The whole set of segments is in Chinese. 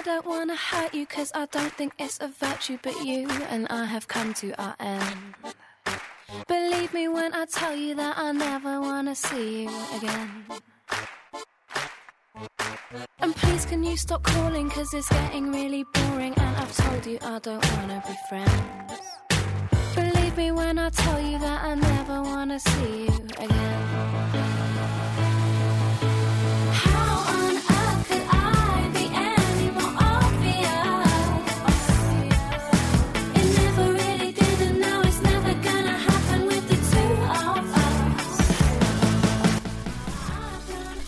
I don't wanna hurt you cause I don't think it's a virtue but you and I have come to our end. Believe me when I tell you that I never wanna see you again. And please can you stop calling cause it's getting really boring? And I've told you I don't wanna be friends. Believe me when I tell you that I never wanna see you again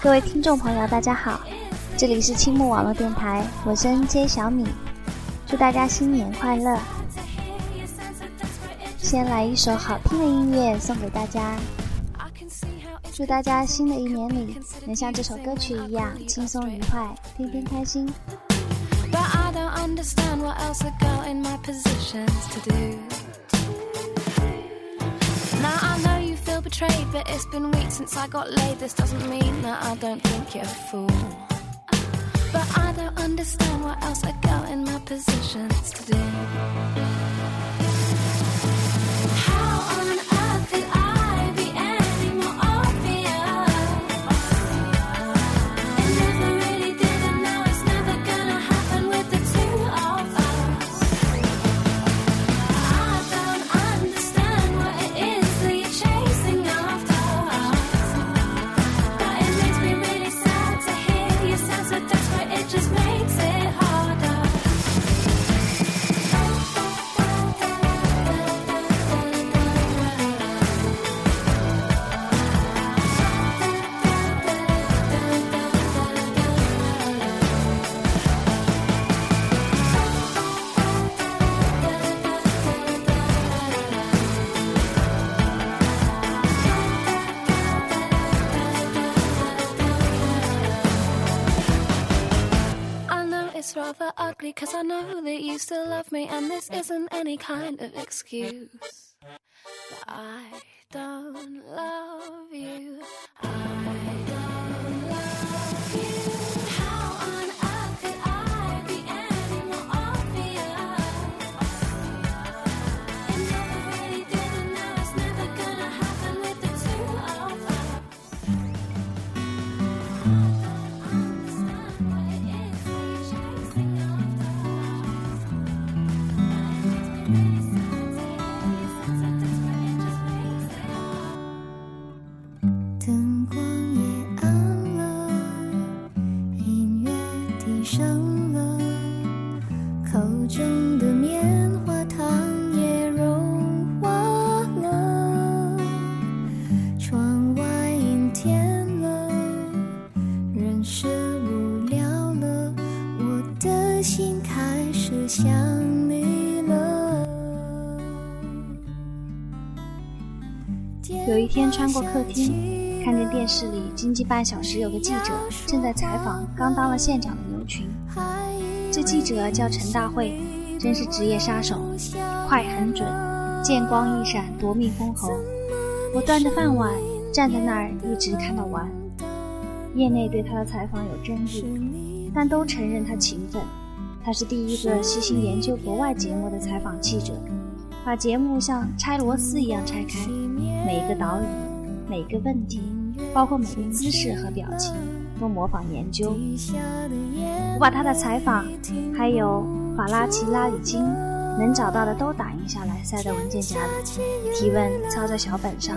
各位听众朋友，大家好，这里是青木网络电台，我是 NJ 小米，祝大家新年快乐！先来一首好听的音乐送给大家，祝大家新的一年里能像这首歌曲一样轻松愉快，天天开心。But I don't understand what else a girl in my position's to do. Betrayed, but it's been weeks since I got laid. This doesn't mean that I don't think you're a fool. But I don't understand what else a girl in my position's to do. Ugly cause I know that you still love me and this isn't any kind of excuse. But I don't love you. I don't 灯光也暗了，音乐低声了，口中的棉花糖也融化了，窗外阴天了，人是无聊了，我的心开始想你了。有一天穿过客厅，市里《经济半小时》有个记者正在采访刚当了县长的牛群。这记者叫陈大会，真是职业杀手，快很准，见光一闪夺命封喉。我端着饭碗站在那儿，一直看到完。业内对他的采访有争议，但都承认他勤奋。他是第一个细心研究国外节目的采访记者，把节目像拆螺丝一样拆开，每个导语、每个问题，包括每个姿势和表情，都模仿研究。我把他的采访，还有法拉奇拉里金能找到的都打印下来，塞在文件夹里。提问抄在小本上，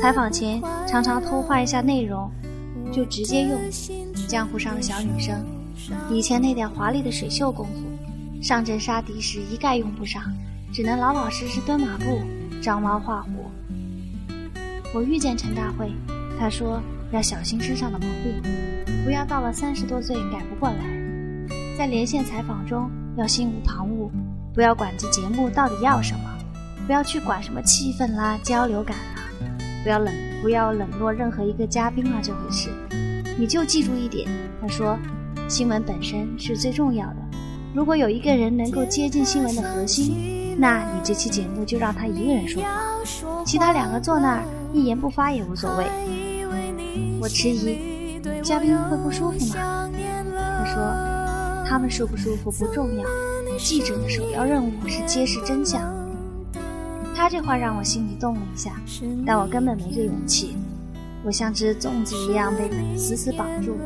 采访前常常偷换一下内容，就直接用。江湖上的小女生，以前那点华丽的水袖功夫，上阵杀敌时一概用不上，只能老老实实蹲马步，张猫画虎。我遇见陈大会，他说要小心身上的毛病，不要到了三十多岁改不过来。在连线采访中要心无旁骛，不要管这节目到底要什么，不要去管什么气氛啦、交流感啦，不要冷不要冷落任何一个嘉宾啦这回事。你就记住一点，他说，新闻本身是最重要的。如果有一个人能够接近新闻的核心，那你这期节目就让他一个人说话，其他两个坐那儿一言不发也无所谓。我迟疑，嘉宾会不舒服吗？他说，他们舒不舒服不重要，记者的首要任务是揭示真相。他这话让我心里动了一下，但我根本没这勇气。我像只粽子一样被死死绑住。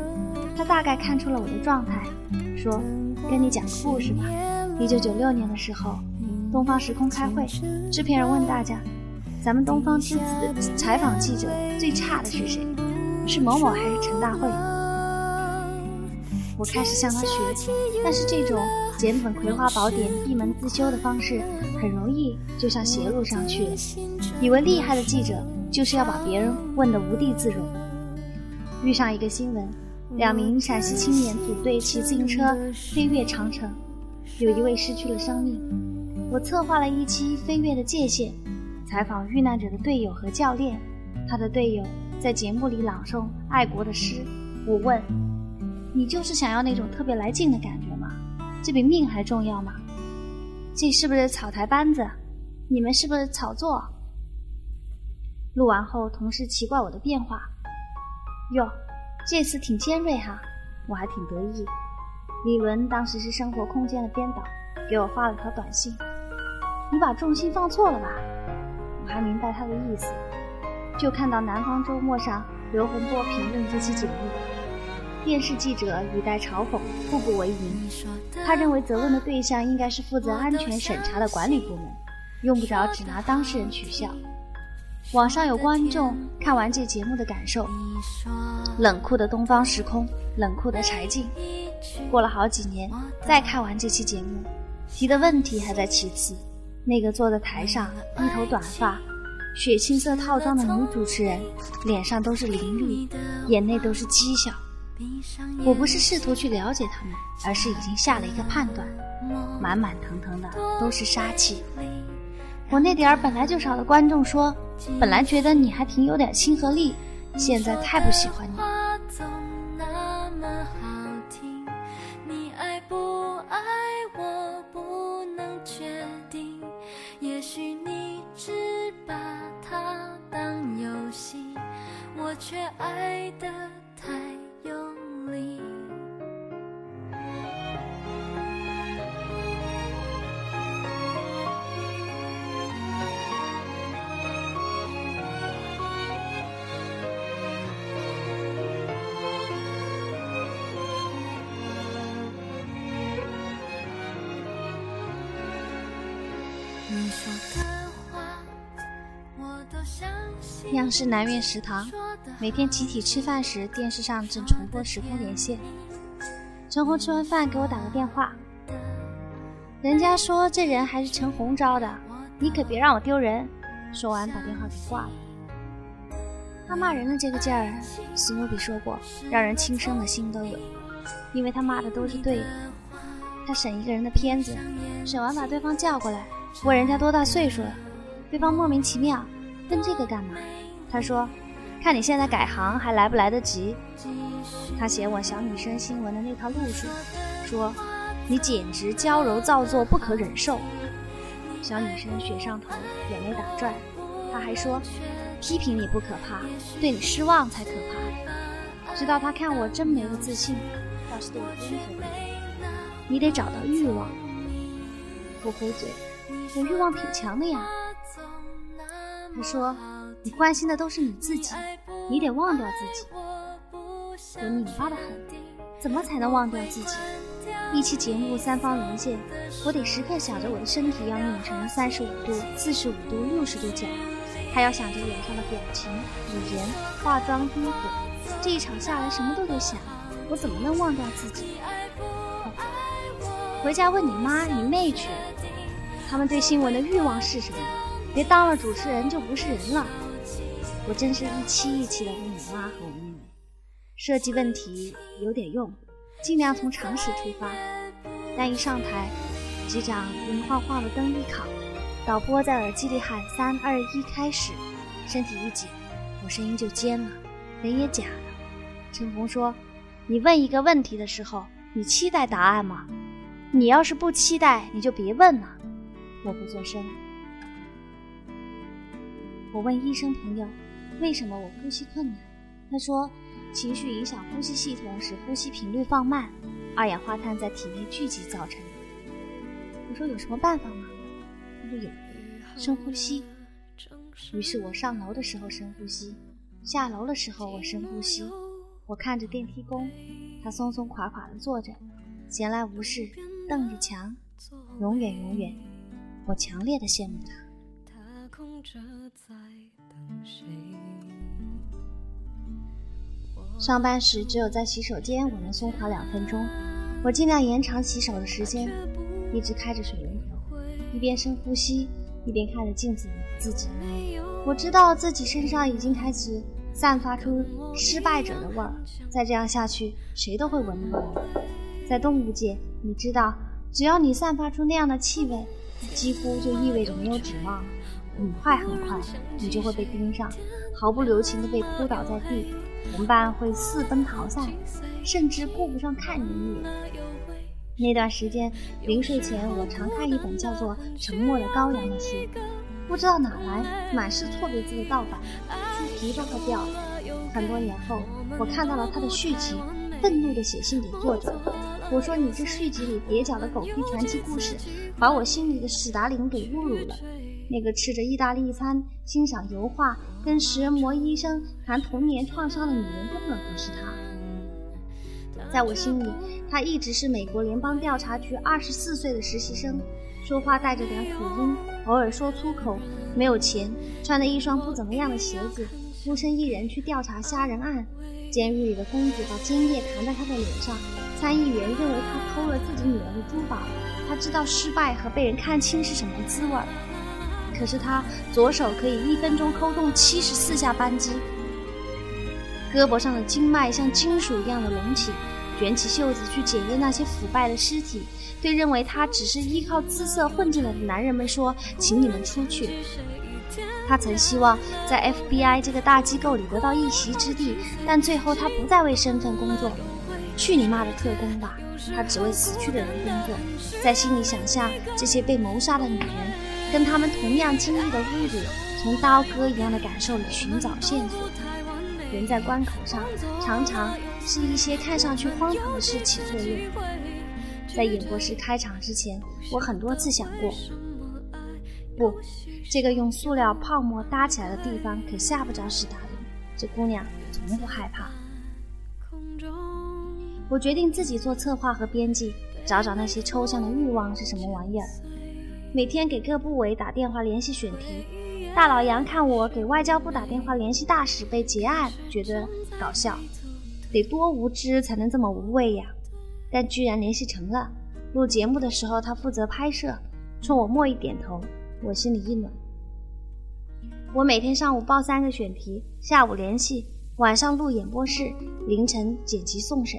他大概看出了我的状态，说：“跟你讲个故事吧。一九九六年的时候，东方时空开会，制片人问大家：咱们东方之子采访记者最差的是谁？是某某还是陈大会？”我开始向他学，但是这种捡本《葵花宝典》闭门自修的方式，很容易就向邪路上去了。以为厉害的记者就是要把别人问得无地自容。遇上一个新闻，两名陕西青年组队骑自行车飞越长城，有一位失去了生命。我策划了一期《飞跃的界限》，采访遇难者的队友和教练。他的队友在节目里朗诵爱国的诗。我问。你就是想要那种特别来劲的感觉吗？这比命还重要吗？这是不是草台班子？你们是不是炒作？录完后，同事奇怪我的变化。哟，这次挺尖锐哈，我还挺得意。李伦当时是生活空间的编导，给我发了条短信：“你把重心放错了吧？”我还明白他的意思，就看到南方周末上刘洪波评论这期节目。电视记者语带嘲讽，步步为营。他认为责问的对象应该是负责安全审查的管理部门，用不着只拿当事人取笑。网上有观众看完这节目的感受：冷酷的东方时空，冷酷的柴静。过了好几年，再看完这期节目，提的问题还在其次。那个坐在台上一头短发、血青色套装的女主持人，脸上都是凌厉，眼内都是讥笑。我不是试图去了解他们，而是已经下了一个判断，满满腾腾的都是杀气。我那点儿本来就少的观众说，本来觉得你还挺有点亲和力，现在太不喜欢你。我却爱的太。央视南苑食堂，每天集体吃饭时，电视上正重播时空连线。陈红吃完饭给我打个电话，人家说这人还是陈红招的，你可别让我丢人。说完把电话给挂了。他骂人的这个劲儿，史努比说过，让人轻生的心都有，因为他骂的都是对的。他审一个人的片子，审完把对方叫过来，问人家多大岁数了，对方莫名其妙，问这个干嘛？他说：“看你现在改行还来不来得及？”他嫌我小女生新闻的那套路数，说：“你简直娇柔造作，不可忍受。”小女生雪上头，眼泪打转。他还说：“批评你不可怕，对你失望才可怕。”直到他看我真没了自信，倒是对我温和点。你得找到欲望。我回嘴：“我欲望挺强的呀。”他说。你关心的都是你自己，你得忘掉自己。我拧巴的很，怎么才能忘掉自己？一期节目三方连线，我得时刻想着我的身体要拧成三十五度、四十五度、六十度角，还要想着脸上的表情、语言、化妆、衣服。这一场下来什么都得想，我怎么能忘掉自己？回家问你妈、你妹去，他们对新闻的欲望是什么？别当了主持人就不是人了。我真是一期一期的问我妈和我妹妹，设计问题有点用，尽量从常识出发。但一上台，局长明晃晃的灯一烤，导播在耳机里喊“三二一，开始”，身体一紧，我声音就尖了，人也假了。陈红说：“你问一个问题的时候，你期待答案吗？你要是不期待，你就别问了。”我不做声。我问医生朋友。为什么我呼吸困难？他说，情绪影响呼吸系统，使呼吸频率放慢，二氧化碳在体内聚集造成的。我说有什么办法吗？他说有，深呼吸。于是我上楼的时候深呼吸，下楼的时候我深呼吸。我看着电梯工，他松松垮垮地坐着，闲来无事，瞪着墙，永远永远。我强烈的羡慕他。他空着在等谁上班时只有在洗手间我能松垮两分钟，我尽量延长洗手的时间，一直开着水龙头，一边深呼吸，一边看着镜子里的自己。我知道自己身上已经开始散发出失败者的味儿，再这样下去，谁都会闻到。在动物界，你知道，只要你散发出那样的气味，几乎就意味着没有指望。很快很快，你就会被盯上，毫不留情地被扑倒在地。同伴会四分逃散，甚至顾不上看你一眼。那段时间，临睡前我常看一本叫做《沉默的羔羊》的书，不知道哪来满是错别字的盗版，书皮都快掉了。很多年后，我看到了他的续集，愤怒地写信给作者，我说：“你这续集里蹩脚的狗屁传奇故事，把我心里的史达林给侮辱了。”那个吃着意大利餐、欣赏油画、跟食人魔医生谈童年创伤的女人，根本不是他。在我心里，他一直是美国联邦调查局二十四岁的实习生，说话带着点口音，偶尔说粗口，没有钱，穿着一双不怎么样的鞋子，孤身一人去调查杀人案。监狱里的公子把尖叶弹在他的脸上，参议员认为他偷了自己女儿的珠宝。他知道失败和被人看清是什么滋味儿。可是他左手可以一分钟扣动七十四下扳机，胳膊上的经脉像金属一样的隆起，卷起袖子去检验那些腐败的尸体。对认为他只是依靠姿色混进来的男人们说：“请你们出去。”他曾希望在 FBI 这个大机构里得到一席之地，但最后他不再为身份工作。去你妈的特工吧！他只为死去的人工作，在心里想象这些被谋杀的女人。跟他们同样经历的侮辱，从刀割一样的感受里寻找线索。人在关口上，常常是一些看上去荒唐的事起作用。在演播室开场之前，我很多次想过，不，这个用塑料泡沫搭起来的地方可吓不着史达林。这姑娘从不害怕。我决定自己做策划和编辑，找找那些抽象的欲望是什么玩意儿。每天给各部委打电话联系选题，大老杨看我给外交部打电话联系大使被结案，觉得搞笑，得多无知才能这么无畏呀！但居然联系成了。录节目的时候他负责拍摄，冲我默一点头，我心里一暖。我每天上午报三个选题，下午联系，晚上录演播室，凌晨剪辑送审，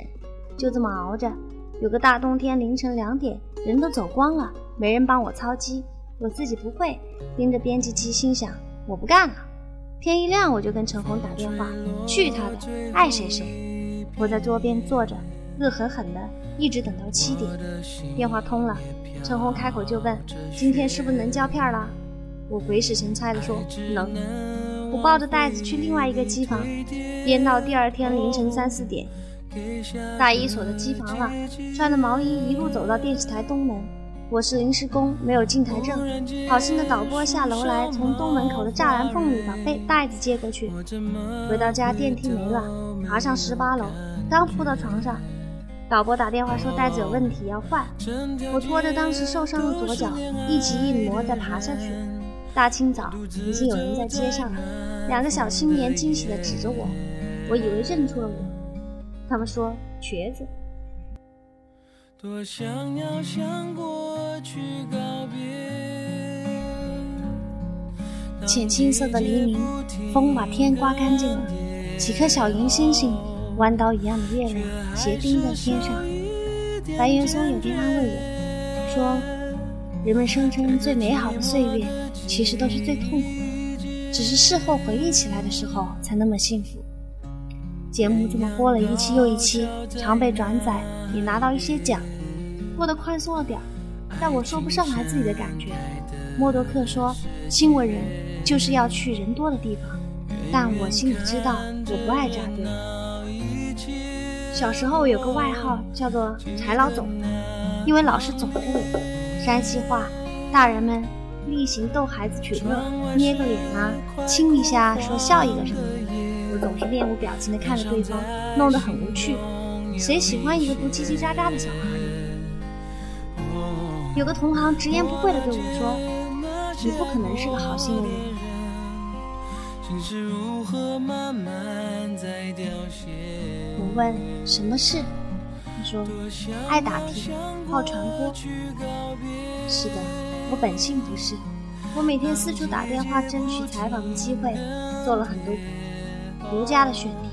就这么熬着。有个大冬天凌晨两点，人都走光了。没人帮我操机，我自己不会，盯着编辑机，心想我不干了。天一亮，我就跟陈红打电话，去他的，爱谁谁。我在桌边坐着，恶狠狠的，一直等到七点。电话通了，陈红开口就问：“今天是不是能胶片了？”我鬼使神差的说：“能。”我抱着袋子去另外一个机房，编到第二天凌晨三四点。大衣锁在机房了，穿着毛衣一路走到电视台东门。我是临时工，没有进台证。好心的导播下楼来，从东门口的栅栏缝里把背袋子接过去。回到家，电梯没了，爬上十八楼，刚扑到床上，导播打电话说袋子有问题要换。我拖着当时受伤的左脚，一挤一挪再爬下去。大清早，已经有人在街上了，两个小青年惊喜地指着我，我以为认出了我。他们说瘸子。多想要向过去告别。浅青色的黎明，风把天刮干净了，几颗小银星星，弯刀一样的月亮斜钉在天上。白岩松有天安慰我说：“人们声称最美好的岁月，其实都是最痛苦的，只是事后回忆起来的时候才那么幸福。”节目这么播了一期又一期，常被转载，也拿到一些奖。过得宽松了点儿，但我说不上来自己的感觉。默多克说：“新闻人就是要去人多的地方。”但我心里知道，我不爱扎堆。小时候有个外号叫做“柴老总”，因为老是总着脸。山西话，大人们例行逗孩子取乐，捏个脸啊，亲一下，说笑一个什么的。我总是面无表情地看着对方，弄得很无趣。谁喜欢一个不叽叽喳喳的小孩？有个同行直言不讳地对我说：“你不可能是个好心的人。”我问什么事，他说爱打听，好传播。是的，我本性不是。我每天四处打电话争取采访的机会，做了很多独家的选题，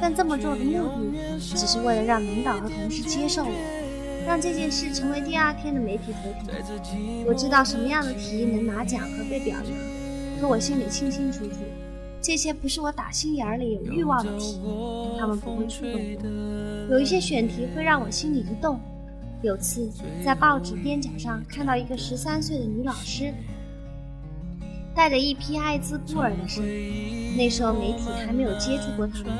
但这么做的目的只是为了让领导和同事接受我，让这件事成为第二天的媒体头条。我知道什么样的题能拿奖和被表扬，可我心里清清楚楚。这些不是我打心眼里有欲望的题，他们不会触动我。有一些选题会让我心里一动。有次在报纸边角上看到一个十三岁的女老师，带着一批艾滋孤儿的生。那时候媒体还没有接触过他们。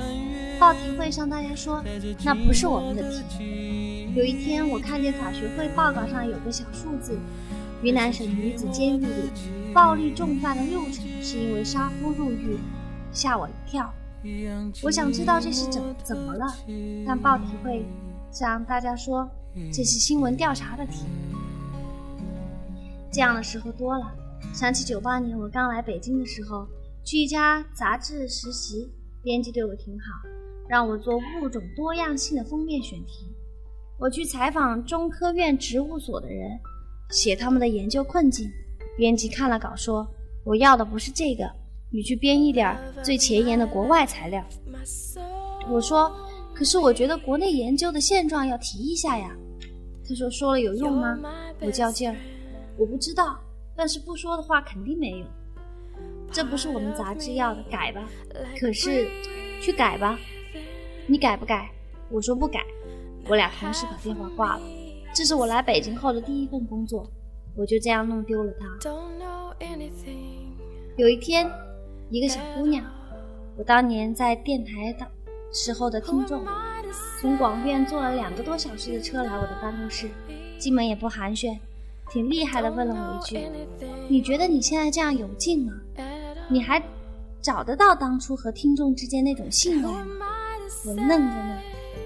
报题会上大家说那不是我们的题。有一天我看见法学会报告上有个小数字：云南省女子监狱里暴力重犯的六成是因为杀夫入狱。吓我一跳，我想知道这是怎怎么了，但报体会向大家说这是新闻调查的题。这样的时候多了，想起九八年我刚来北京的时候，去一家杂志实习，编辑对我挺好，让我做物种多样性的封面选题。我去采访中科院植物所的人，写他们的研究困境。编辑看了稿说，我要的不是这个。你去编一点最前沿的国外材料。我说，可是我觉得国内研究的现状要提一下呀。他说，说了有用吗？我较劲儿，我不知道，但是不说的话肯定没有。这不是我们杂志要的，改吧。可是，去改吧。你改不改？我说不改。我俩同时把电话挂了。这是我来北京后的第一份工作，我就这样弄丢了它。有一天。一个小姑娘，我当年在电台的时候的听众，从广院坐了两个多小时的车来我的办公室，进门也不寒暄，挺厉害的，问了我一句：“你觉得你现在这样有劲吗？你还找得到当初和听众之间那种信赖吗？”我愣在那，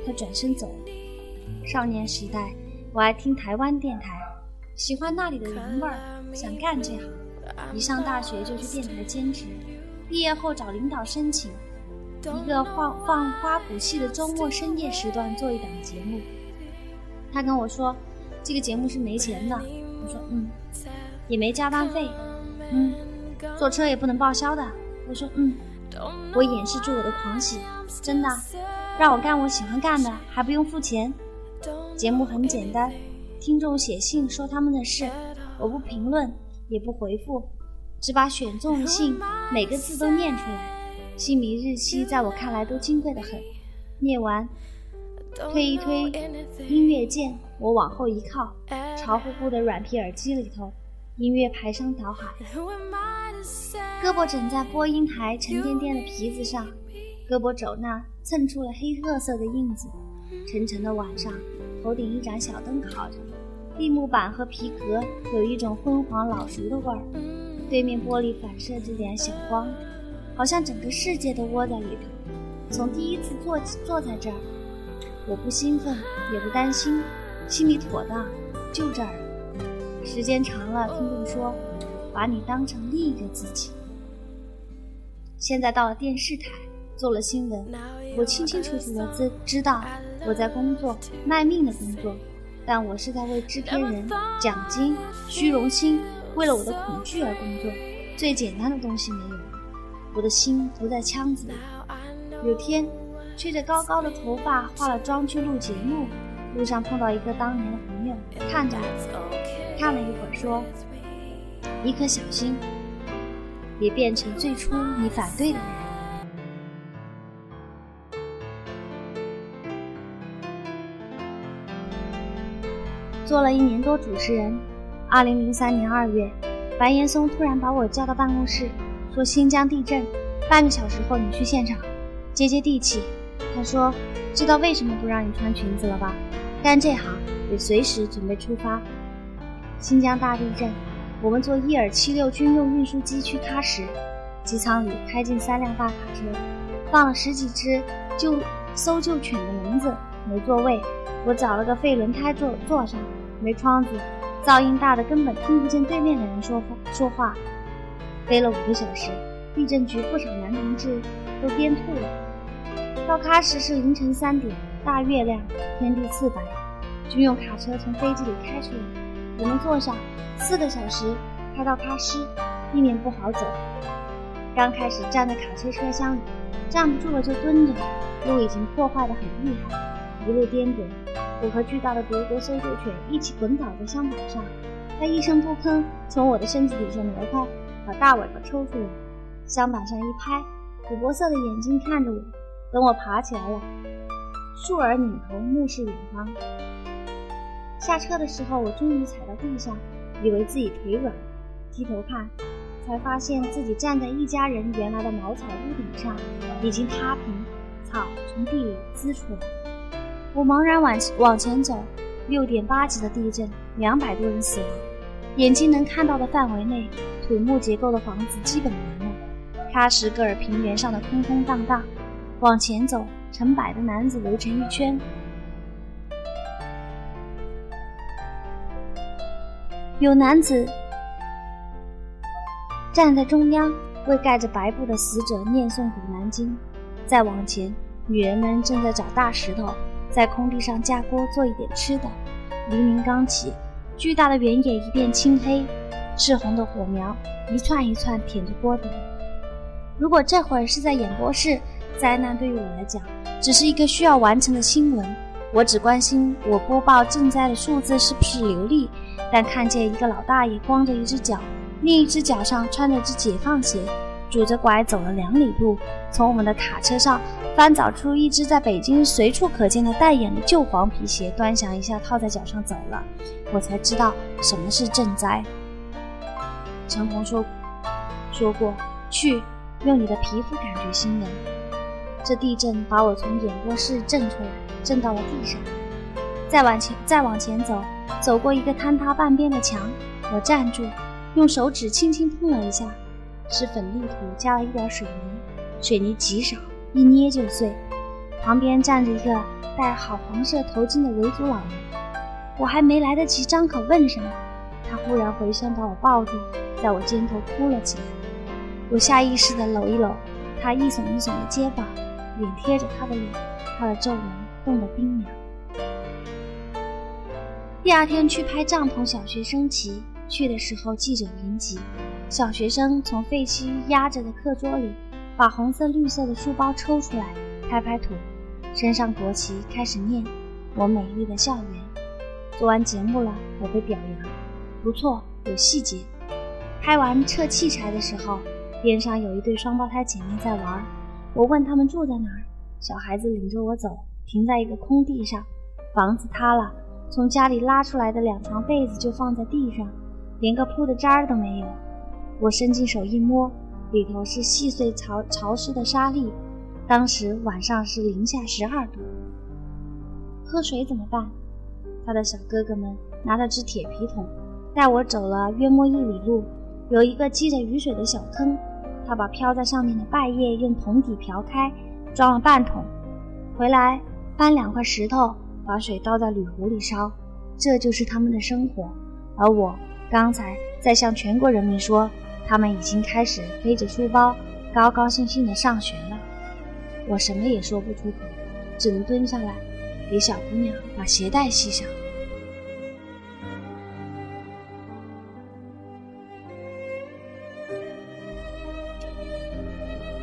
他转身走了。少年时代，我爱听台湾电台，喜欢那里的人味儿，想干这行。一上大学就去电台兼职。毕业后找领导申请一个放放花鼓戏的周末深夜时段做一档节目。他跟我说，这个节目是没钱的。我说嗯，也没加班费，嗯，坐车也不能报销的。我说嗯，我掩饰住我的狂喜，真的，让我干我喜欢干的，还不用付钱。节目很简单，听众写信说他们的事，我不评论，也不回复。只把选中的信每个字都念出来，姓名日期在我看来都金贵的很。念完，推一推音乐键，我往后一靠，潮乎乎的软皮耳机里头，音乐排山倒海。胳膊枕在播音台沉甸甸的皮子上，胳膊肘那蹭出了黑褐色的印子。沉沉的晚上，头顶一盏小灯烤着，立木板和皮革有一种昏黄老熟的味儿。对面玻璃反射着点小光，好像整个世界都窝在里头。从第一次坐坐在这儿，我不兴奋也不担心，心里妥当，就这儿。时间长了，听众说，把你当成另一个自己。现在到了电视台，做了新闻，我清清楚楚的知知道我在工作，卖命的工作，但我是在为制片人、奖金、虚荣心。为了我的恐惧而工作，最简单的东西没有，我的心不在腔子里。有天，吹着高高的头发，化了妆去录节目，路上碰到一个当年的朋友，看着我，看了一会儿，说：“你可小心，别变成最初你反对的人。”做了一年多主持人。二零零三年二月，白岩松突然把我叫到办公室，说新疆地震，半个小时后你去现场，接接地气。他说：“知道为什么不让你穿裙子了吧？干这行得随时准备出发。”新疆大地震，我们坐伊尔七六军用运输机去喀什，机舱里开进三辆大卡车，放了十几只救搜救犬的笼子，没座位，我找了个废轮胎坐坐上，没窗子，噪音大的根本听不见对面的人说话说话。飞了五个小时，地震局不少男同志都颠吐了。到喀什是凌晨三点，大月亮，天地四白，军用卡车从飞机里开出来，我们坐上，四个小时开到喀什，地面不好走。刚开始站在卡车车厢里，站不住了就蹲着，路已经破坏的很厉害，一路颠簸。我和巨大的德国搜救犬一起滚倒在箱板上，它一声不吭，从我的身子底下挪开。把大尾巴抽出来，箱板上一拍，琥珀色的眼睛看着我。等我爬起来了，竖耳拧头，目视远方。下车的时候，我终于踩到地上，以为自己腿软，低头看，才发现自己站在一家人原来的茅草屋顶上，已经塌平，草从地里滋出来。我茫然往往前走，六点八级的地震，两百多人死亡，眼睛能看到的范围内。土木结构的房子基本完了，喀什噶尔平原上的空空荡荡。往前走，成百的男子围成一圈，有男子站在中央，为盖着白布的死者念诵《古兰经》。再往前，女人们正在找大石头，在空地上架锅做一点吃的。黎明刚起，巨大的原野一片青黑。赤红的火苗一串一串舔着锅底。如果这会儿是在演播室，灾难对于我来讲只是一个需要完成的新闻。我只关心我播报赈灾的数字是不是流利。但看见一个老大爷光着一只脚，另一只脚上穿着只解放鞋，拄着拐走了两里路，从我们的卡车上翻找出一只在北京随处可见的带眼的旧黄皮鞋，端详一下套在脚上走了，我才知道什么是赈灾。陈红说：“说过去用你的皮肤感觉新闻。这地震把我从演播室震出来，震到了地上。再往前，再往前走，走过一个坍塌半边的墙，我站住，用手指轻轻碰了一下，是粉粒土加了一点水泥，水泥极少，一捏就碎。旁边站着一个戴好黄色头巾的维族老人，我还没来得及张口问什么，他忽然回身把我抱住。”在我肩头哭了起来，我下意识地搂一搂他一耸一耸的肩膀，脸贴着他的脸，他的皱纹冻得冰凉。第二天去拍帐篷，小学生骑去的时候记者云集，小学生从废墟压着的课桌里把红色绿色的书包抽出来，拍拍土，身上国旗开始念《我美丽的校园》。做完节目了，我被表扬，不错，有细节。拍完撤器材的时候，边上有一对双胞胎姐妹在玩。我问他们住在哪儿，小孩子领着我走，停在一个空地上。房子塌了，从家里拉出来的两床被子就放在地上，连个铺的渣儿都没有。我伸进手一摸，里头是细碎潮潮湿的沙粒。当时晚上是零下十二度。喝水怎么办？他的小哥哥们拿着只铁皮桶，带我走了约莫一里路。有一个积着雨水的小坑，他把飘在上面的败叶用桶底瓢开，装了半桶，回来搬两块石头，把水倒在铝壶里烧，这就是他们的生活。而我刚才在向全国人民说，他们已经开始背着书包，高高兴兴地上学了。我什么也说不出口，只能蹲下来，给小姑娘把鞋带系上。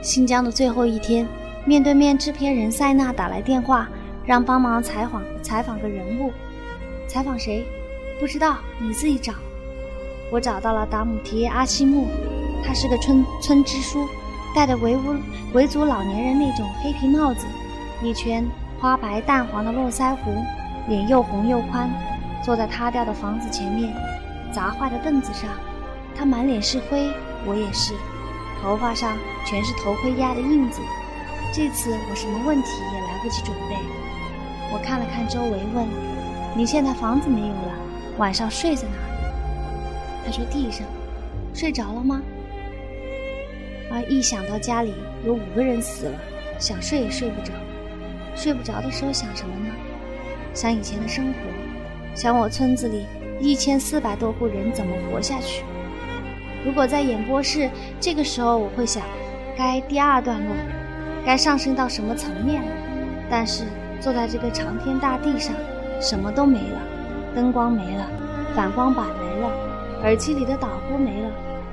新疆的最后一天，面对面制片人塞纳打来电话，让帮忙采访采访个人物。采访谁？不知道，你自己找。我找到了达姆提阿西木，他是个村村支书，戴着维吾维族老年人那种黑皮帽子，一圈花白淡黄的络腮胡，脸又红又宽，坐在塌掉的房子前面砸坏的凳子上，他满脸是灰，我也是。头发上全是头盔压的印子，这次我什么问题也来不及准备。我看了看周围，问：“你现在房子没有了，晚上睡在哪？”他说：“地上。”睡着了吗？而一想到家里有五个人死了，想睡也睡不着。睡不着的时候想什么呢？想以前的生活，想我村子里一千四百多户人怎么活下去。如果在演播室，这个时候我会想，该第二段落，该上升到什么层面？但是坐在这个长天大地上，什么都没了，灯光没了，反光板没了，耳机里的导播没了。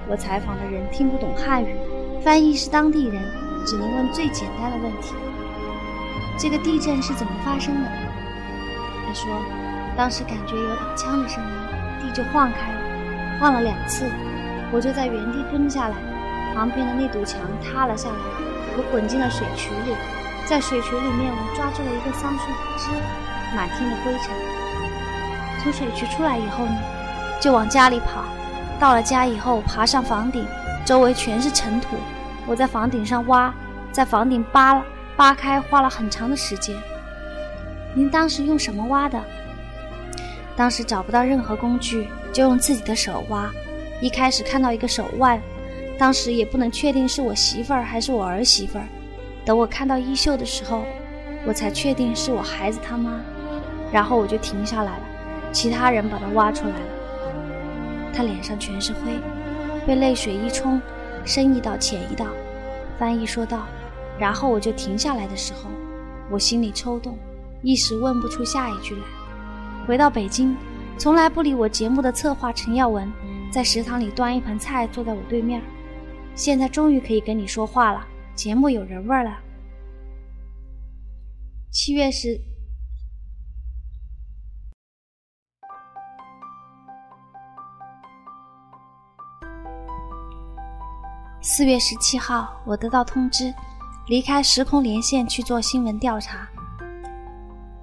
我采访的人听不懂汉语，翻译是当地人，只能问最简单的问题。这个地震是怎么发生的？他说，当时感觉有打枪的声音，地就晃开了，晃了两次，我就在原地蹲下来，旁边的那堵墙塌了下来，我滚进了水渠里，在水渠里面我抓住了一个桑树枝，满天的灰尘。从水渠出来以后呢，就往家里跑。到了家以后，爬上房顶，周围全是尘土。我在房顶上挖，在房顶扒了扒开，花了很长的时间。您当时用什么挖的？当时找不到任何工具，就用自己的手挖。一开始看到一个手腕，当时也不能确定是我媳妇儿还是我儿媳妇儿。等我看到衣袖的时候，我才确定是我孩子他妈。然后我就停下来了，其他人把它挖出来了。他脸上全是灰，被泪水一冲，深一道浅一道。翻译说道：“然后我就停下来的时候，我心里抽动，一时问不出下一句来。回到北京，从来不理我节目的策划陈耀文，在食堂里端一盆菜坐在我对面。现在终于可以跟你说话了，节目有人味儿了。七月十。”四月十七号，我得到通知，离开时空连线去做新闻调查。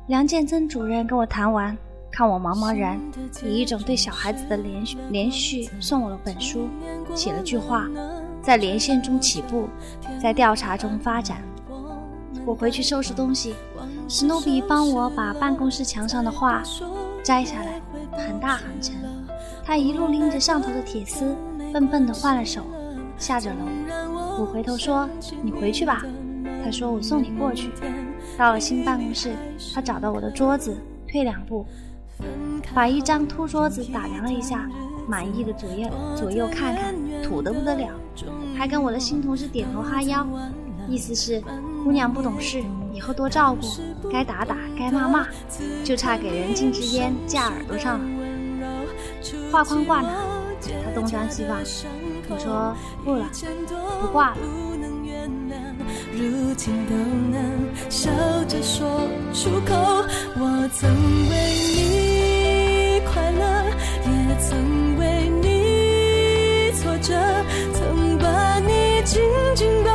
梁建增主任跟我谈完，看我茫茫然，以一种对小孩子的连续连续送我了本书，写了句话：在连线中起步，在调查中发展。我回去收拾东西，史努比帮我把办公室墙上的画摘下来，很大很沉。他一路拎着上头的铁丝，笨笨地换了手。下着楼，我回头说：“你回去吧。”他说：“我送你过去。”到了新办公室，他找到我的桌子，退两步，把一张秃桌子打量了一下，满意的左右左右看看，土得不得了，还跟我的新同事点头哈腰，意思是姑娘不懂事，以后多照顾，该打打，该骂骂，就差给人敬支烟架耳朵上了。画框挂哪？他东张西望。我说不了，不挂了。如今都能笑着说出口，我曾为你快乐，也曾为你挫折，曾把你紧紧抱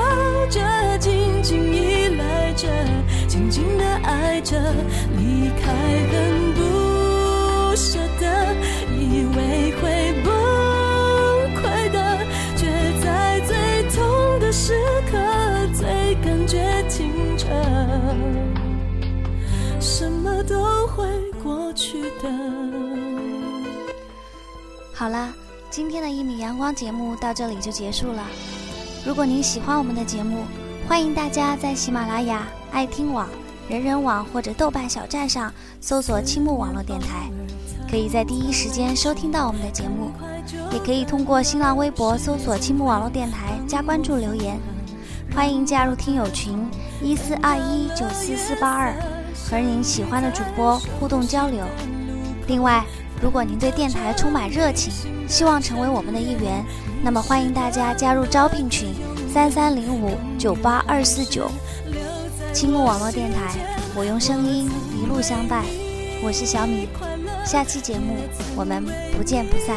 着，紧紧依赖着，紧紧的爱着，离开好了，今天的一米阳光节目到这里就结束了。如果您喜欢我们的节目，欢迎大家在喜马拉雅、爱听网、人人网或者豆瓣小站上搜索“青木网络电台”，可以在第一时间收听到我们的节目。也可以通过新浪微博搜索“青木网络电台”加关注留言。欢迎加入听友群一四二一九四四八二，和您喜欢的主播互动交流。另外，如果您对电台充满热情，希望成为我们的一员，那么欢迎大家加入招聘群三三零五九八二四九。青木网络电台，我用声音一路相伴。我是小米，下期节目我们不见不散。